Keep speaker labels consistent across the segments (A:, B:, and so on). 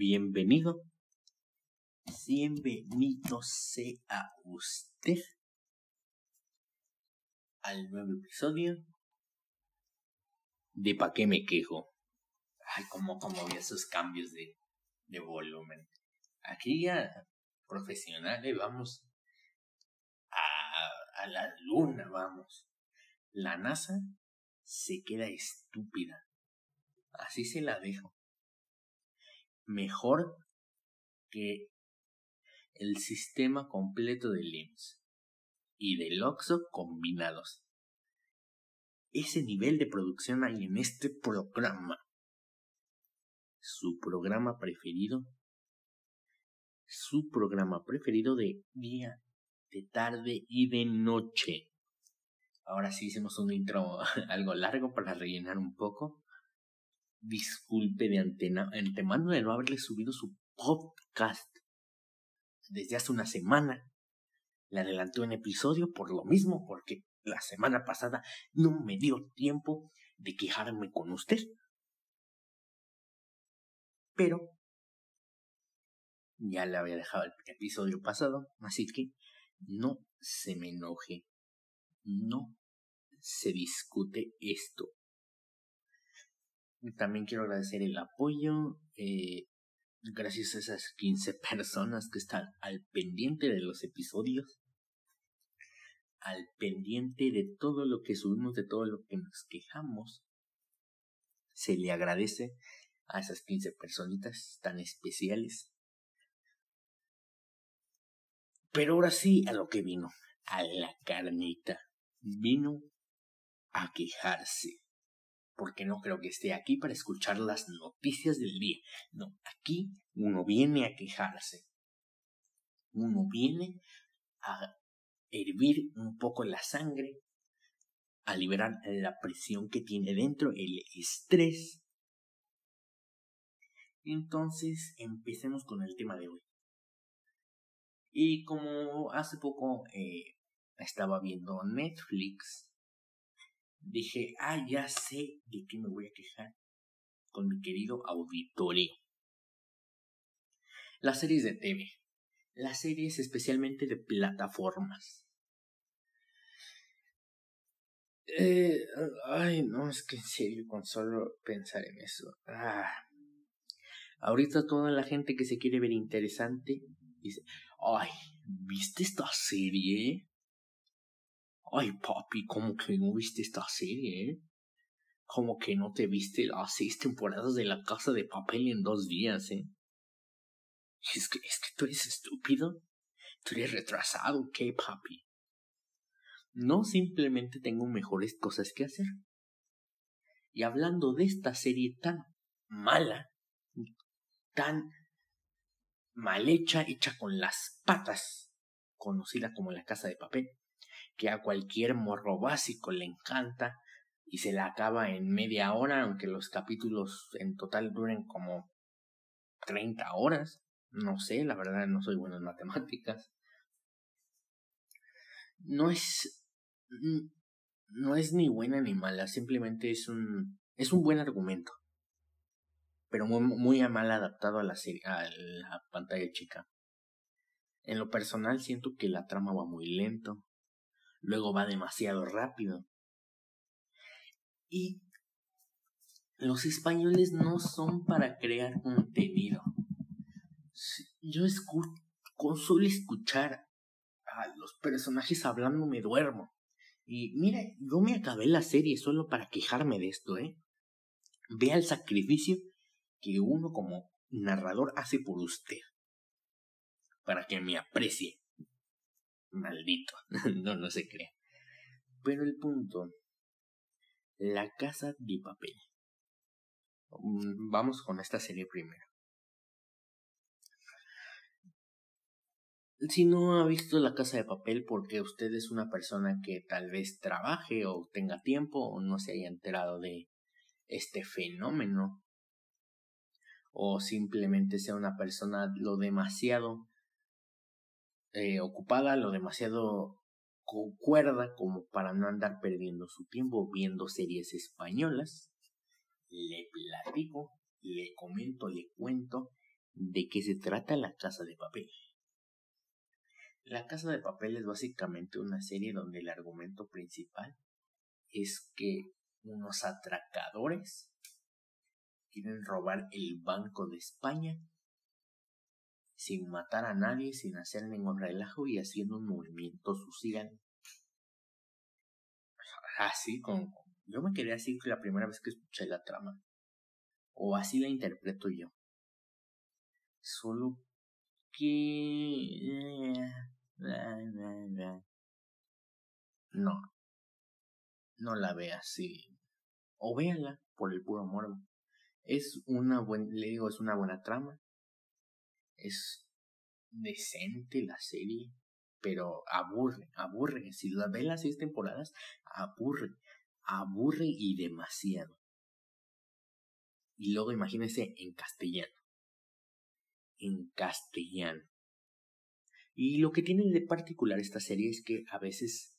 A: bienvenido. Bienvenido sea usted al nuevo episodio de Pa' qué me quejo. Ay, cómo, cómo vi esos cambios de, de volumen. Aquí ya profesionales vamos a, a la luna, vamos. La NASA se queda estúpida. Así se la dejo mejor que el sistema completo de LIMS y del OXO combinados. Ese nivel de producción hay en este programa. Su programa preferido. Su programa preferido de día, de tarde y de noche. Ahora sí hicimos un intro algo largo para rellenar un poco disculpe de antemano de no haberle subido su podcast desde hace una semana. Le adelantó un episodio por lo mismo, porque la semana pasada no me dio tiempo de quejarme con usted. Pero ya le había dejado el episodio pasado, así que no se me enoje. No se discute esto. También quiero agradecer el apoyo. Eh, gracias a esas 15 personas que están al pendiente de los episodios. Al pendiente de todo lo que subimos, de todo lo que nos quejamos. Se le agradece a esas 15 personitas tan especiales. Pero ahora sí, a lo que vino. A la carnita. Vino a quejarse porque no creo que esté aquí para escuchar las noticias del día. No, aquí uno viene a quejarse. Uno viene a hervir un poco la sangre, a liberar la presión que tiene dentro, el estrés. Entonces, empecemos con el tema de hoy. Y como hace poco eh, estaba viendo Netflix, dije, ah, ya sé de qué me voy a quejar con mi querido auditorio. Las series de TV. Las series especialmente de plataformas. Eh, ay, no, es que en serio, con solo pensar en eso. Ah. Ahorita toda la gente que se quiere ver interesante dice, ay, ¿viste esta serie? Ay, papi, ¿cómo que no viste esta serie, eh? Como que no te viste las seis temporadas de la casa de papel en dos días, eh. Es que, es que tú eres estúpido. Tú eres retrasado, ¿qué, papi? No simplemente tengo mejores cosas que hacer. Y hablando de esta serie tan mala, tan mal hecha, hecha con las patas, conocida como la casa de papel, que a cualquier morro básico le encanta y se la acaba en media hora, aunque los capítulos en total duren como 30 horas. No sé, la verdad no soy bueno en matemáticas. No es no es ni buena ni mala, simplemente es un es un buen argumento. Pero muy, muy mal adaptado a la serie, a la pantalla chica. En lo personal siento que la trama va muy lento, luego va demasiado rápido. Y los españoles no son para crear contenido. Yo escucho, con solo escuchar a los personajes hablando me duermo. Y mira, yo me acabé la serie solo para quejarme de esto, ¿eh? Vea el sacrificio que uno como narrador hace por usted. Para que me aprecie. Maldito. no, no se crea. Pero el punto. La casa de papel. Mm, vamos con esta serie primero. Si no ha visto la casa de papel porque usted es una persona que tal vez trabaje o tenga tiempo o no se haya enterado de este fenómeno o simplemente sea una persona lo demasiado eh, ocupada, lo demasiado concuerda como para no andar perdiendo su tiempo viendo series españolas. Le platico, le comento, le cuento de qué se trata La Casa de Papel. La Casa de Papel es básicamente una serie donde el argumento principal es que unos atracadores quieren robar el Banco de España sin matar a nadie, sin hacer ningún relajo y haciendo un movimiento social. Así como yo me quedé así la primera vez que escuché la trama. O así la interpreto yo. Solo que... No. No la ve así. O véala por el puro morbo. Es una buena, le digo, es una buena trama. Es decente la serie, pero aburre, aburre. Si la ve las seis temporadas, aburre, aburre y demasiado. Y luego imagínese en castellano. En castellano. Y lo que tiene de particular esta serie es que a veces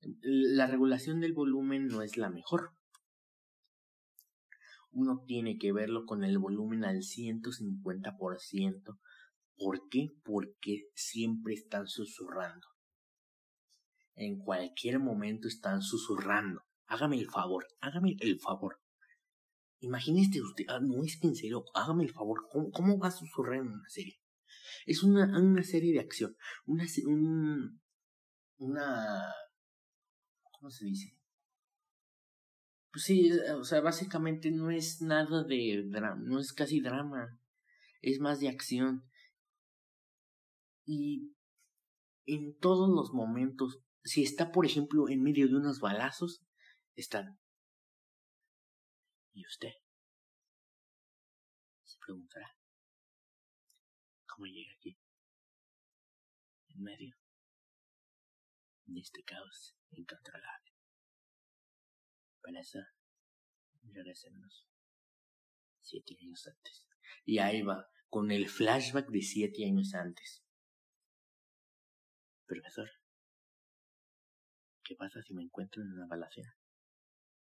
A: la regulación del volumen no es la mejor. Uno tiene que verlo con el volumen al 150%. ¿Por qué? Porque siempre están susurrando. En cualquier momento están susurrando. Hágame el favor, hágame el favor. Imagínese usted, ah, no es que en serio, hágame el favor, ¿cómo, va a susurrar en una serie? Es una, una serie de acción, una, un, una, ¿cómo se dice? Pues sí, o sea, básicamente no es nada de drama, no es casi drama, es más de acción. Y en todos los momentos, si está, por ejemplo, en medio de unos balazos, están. ¿Y usted? Se preguntará. ¿Cómo llega aquí? En medio de este caos incontrolable. Para eso, regresemos siete años antes. Y ahí va, con el flashback de siete años antes. Profesor, ¿qué pasa si me encuentro en una balacera?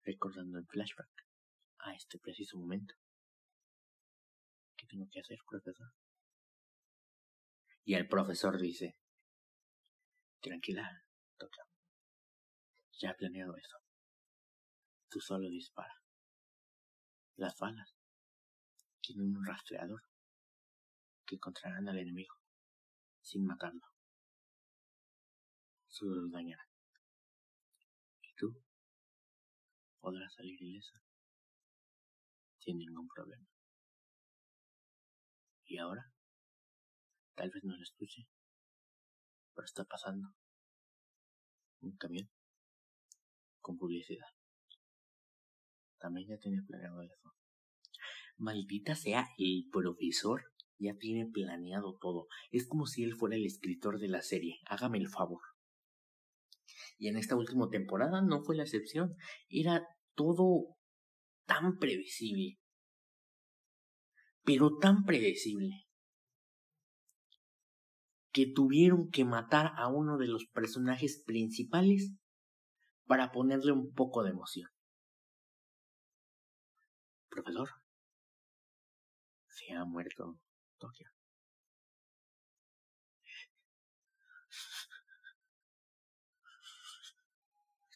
A: Recordando el flashback a este preciso momento. ¿Qué tengo que hacer, profesor? Y el profesor dice, tranquila, doctor. Ya he planeado eso. Tú solo dispara. Las balas tienen un rastreador que encontrarán al enemigo sin matarlo. Solo lo dañarán. Y tú podrás salir ilesa sin ningún problema. Y ahora, tal vez no lo escuche, pero está pasando un camión con publicidad. También ya tiene planeado eso. Maldita sea el profesor, ya tiene planeado todo. Es como si él fuera el escritor de la serie. Hágame el favor. Y en esta última temporada no fue la excepción. Era todo tan previsible. Pero tan predecible. Que tuvieron que matar a uno de los personajes principales para ponerle un poco de emoción. Profesor, se ha muerto Tokio.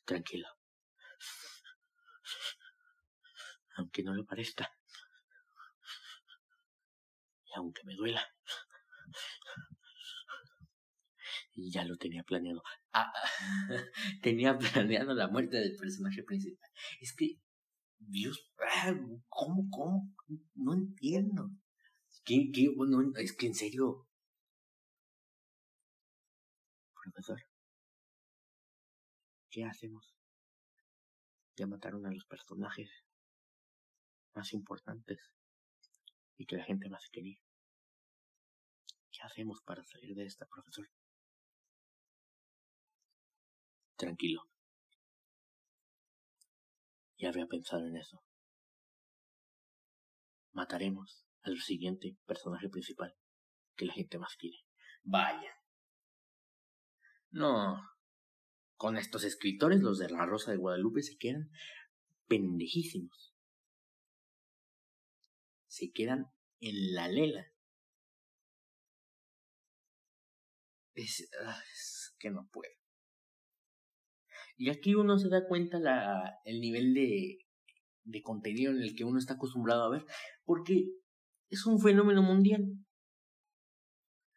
A: Tranquilo. Aunque no lo parezca. Y aunque me duela. Ya lo tenía planeado. Ah, tenía planeado la muerte del personaje principal. Es que, Dios, ah, ¿cómo, cómo? No entiendo. ¿Qué, qué? Es que en serio. Profesor, ¿qué hacemos? Ya mataron a los personajes más importantes y que la gente más quería. ¿Qué hacemos para salir de esta, profesor? Tranquilo. Ya había pensado en eso. Mataremos al siguiente personaje principal que la gente más quiere. Vaya. No. Con estos escritores, los de La Rosa de Guadalupe se quedan pendejísimos. Se quedan en la lela. Es, ah, que no puedo. Y aquí uno se da cuenta el nivel de, de contenido en el que uno está acostumbrado a ver, porque es un fenómeno mundial.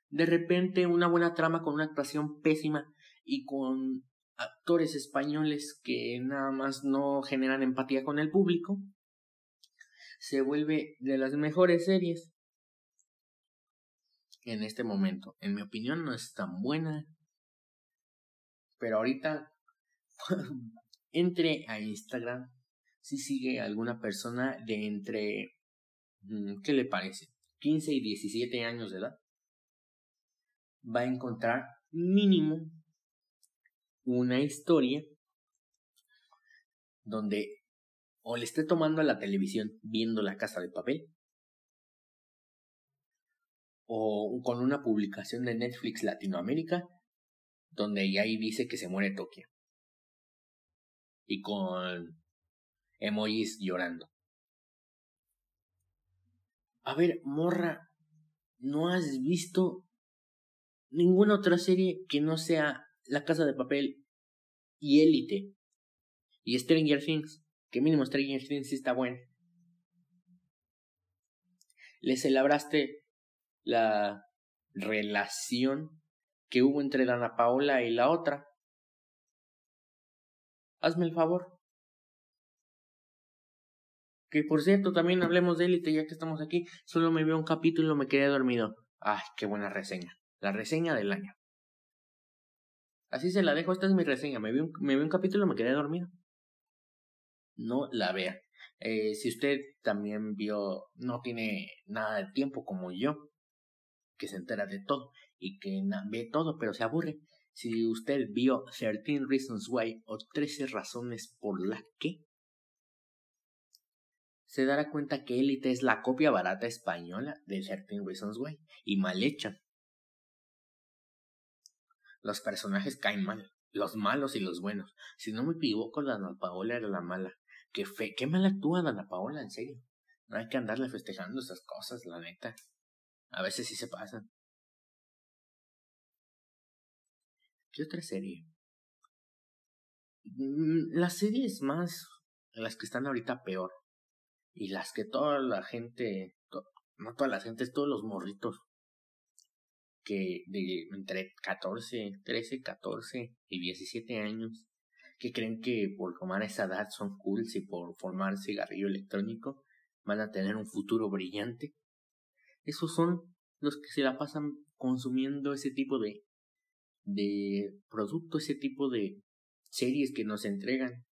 A: De repente una buena trama con una actuación pésima y con actores españoles que nada más no generan empatía con el público, se vuelve de las mejores series en este momento. En mi opinión no es tan buena, pero ahorita entre a Instagram si sigue alguna persona de entre, mm, ¿qué le parece? 15 y 17 años de edad, va a encontrar mínimo una historia donde o le esté tomando a la televisión viendo la casa de papel o con una publicación de Netflix Latinoamérica donde ahí dice que se muere Tokio y con emojis llorando. A ver, morra, ¿no has visto ninguna otra serie que no sea La Casa de Papel y Élite y Stranger Things? Que mínimo Stranger Things sí está bueno. Le celebraste la relación que hubo entre Dana Paola y la otra. Hazme el favor. Que por cierto, también hablemos de Élite ya que estamos aquí. Solo me veo un capítulo me quedé dormido. Ay, qué buena reseña. La reseña del año. Así se la dejo, esta es mi reseña. Me vi un, capítulo y me quedé dormido. No la vea. Eh, si usted también vio, no tiene nada de tiempo como yo, que se entera de todo y que ve todo, pero se aburre. Si usted vio 13 Reasons Why o 13 razones por las que, se dará cuenta que Elite es la copia barata española de 13 Reasons Why y mal hecha. Los personajes caen mal, los malos y los buenos. Si no me equivoco, Dana Paola era la mala. Qué fe, qué mal actúa Dana Paola, en serio. No hay que andarle festejando esas cosas, la neta. A veces sí se pasan. ¿Qué otra serie? Mm, las series más, las que están ahorita peor y las que toda la gente, no toda la gente, es todos los morritos que de entre 14, 13, 14 y 17 años que creen que por tomar esa edad son cool y por formar cigarrillo electrónico van a tener un futuro brillante. Esos son los que se la pasan consumiendo ese tipo de de producto, ese tipo de series que nos entregan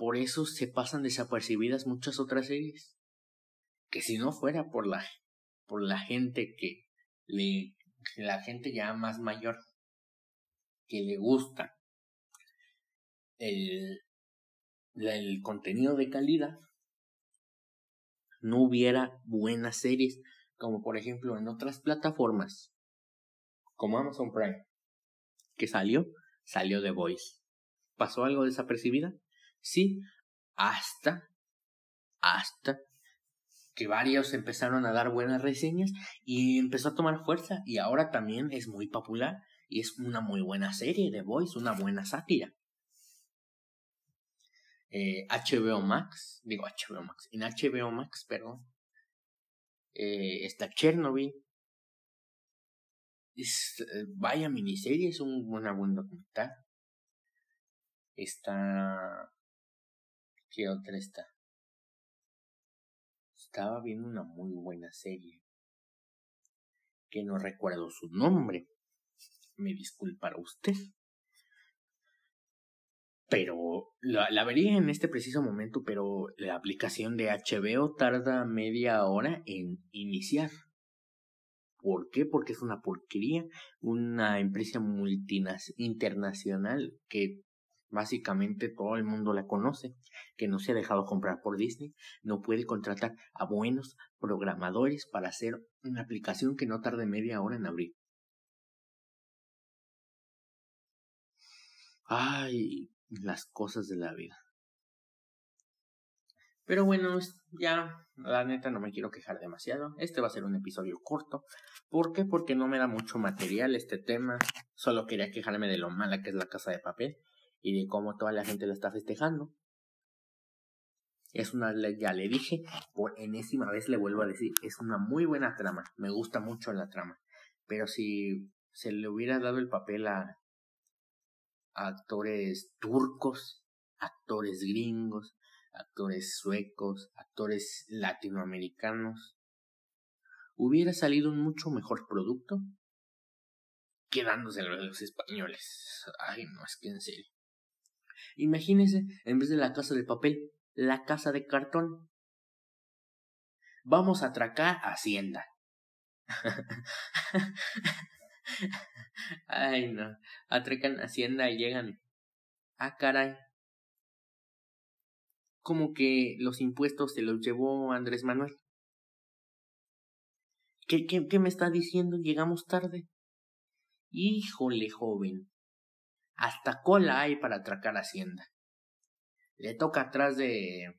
A: por eso se pasan desapercibidas muchas otras series. Que si no fuera por la, por la gente que le, la gente ya más mayor, que le gusta el, el contenido de calidad, no hubiera buenas series, como por ejemplo en otras plataformas, como Amazon Prime, que salió, salió The Voice. ¿Pasó algo desapercibida? Sí, hasta, hasta que varios empezaron a dar buenas reseñas y empezó a tomar fuerza y ahora también es muy popular y es una muy buena serie de Voice, una buena sátira. Eh, HBO Max, digo HBO Max, en HBO Max, perdón, eh, está Chernobyl. Es, eh, vaya miniserie, es un, una buen documental. Está ¿Qué otra está? Estaba viendo una muy buena serie. Que no recuerdo su nombre. Me disculpará usted. Pero la, la, vería en este preciso momento, pero la aplicación de HBO tarda media hora en iniciar. ¿Por qué? Porque es una porquería, una empresa multinacional internacional que Básicamente todo el mundo la conoce, que no se ha dejado comprar por Disney, no puede contratar a buenos programadores para hacer una aplicación que no tarde media hora en abrir. Ay, las cosas de la vida. Pero bueno, ya, la neta no me quiero quejar demasiado. Este va a ser un episodio corto. ¿Por qué? Porque no me da mucho material este tema. Solo quería quejarme de lo mala que es la casa de papel y de cómo toda la gente la está festejando. Es una, ya le dije, por enésima vez le vuelvo a decir, es una muy buena trama, me gusta mucho la trama. Pero si se le hubiera dado el papel a, actores turcos, actores gringos, actores suecos, actores latinoamericanos, hubiera salido un mucho mejor producto quedándose en los españoles. Ay, no, es que en serio. Imagínese, en vez de la casa de papel, la casa de cartón. Vamos a atracar Hacienda. Ay, no. Atracan Hacienda y llegan. Ah, caray. Como que los impuestos se los llevó Andrés Manuel. ¿Qué, qué, qué me está diciendo? Llegamos tarde. Híjole, joven. Hasta cola hay para atracar Hacienda. Le toca atrás de,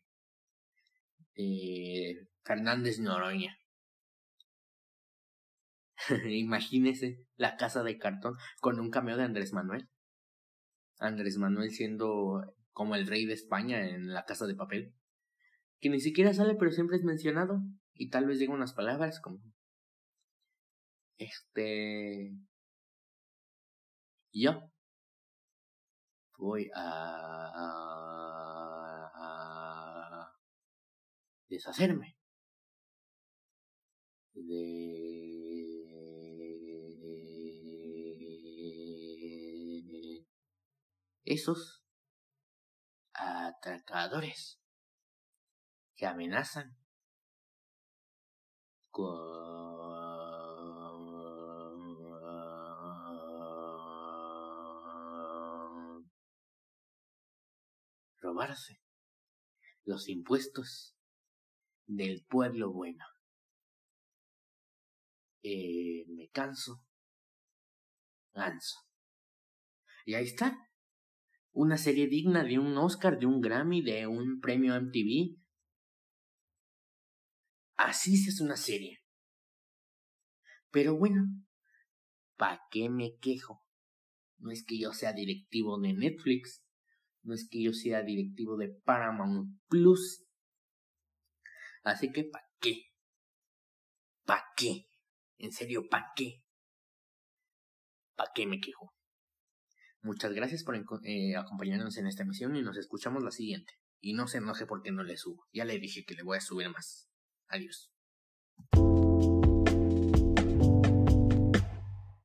A: de Fernández Noroña. Imagínese la casa de cartón con un cameo de Andrés Manuel. Andrés Manuel siendo como el rey de España en la casa de papel. Que ni siquiera sale pero siempre es mencionado. Y tal vez diga unas palabras como... Este... Yo voy a, deshacerme de esos atracadores que amenazan con los impuestos del pueblo bueno. Eh, me canso, ganso. Y ahí está. Una serie digna de un Oscar, de un Grammy, de un premio MTV. Así hace una serie. Pero bueno, ¿para qué me quejo? No es que yo sea directivo de Netflix, no es que yo sea directivo de Paramount Plus. Así que, ¿para qué? ¿Para qué? En serio, ¿para qué? ¿Para qué me quejo? Muchas gracias por eh, acompañarnos en esta emisión y nos escuchamos la siguiente. Y no se enoje porque no le subo. Ya le dije que le voy a subir más. Adiós.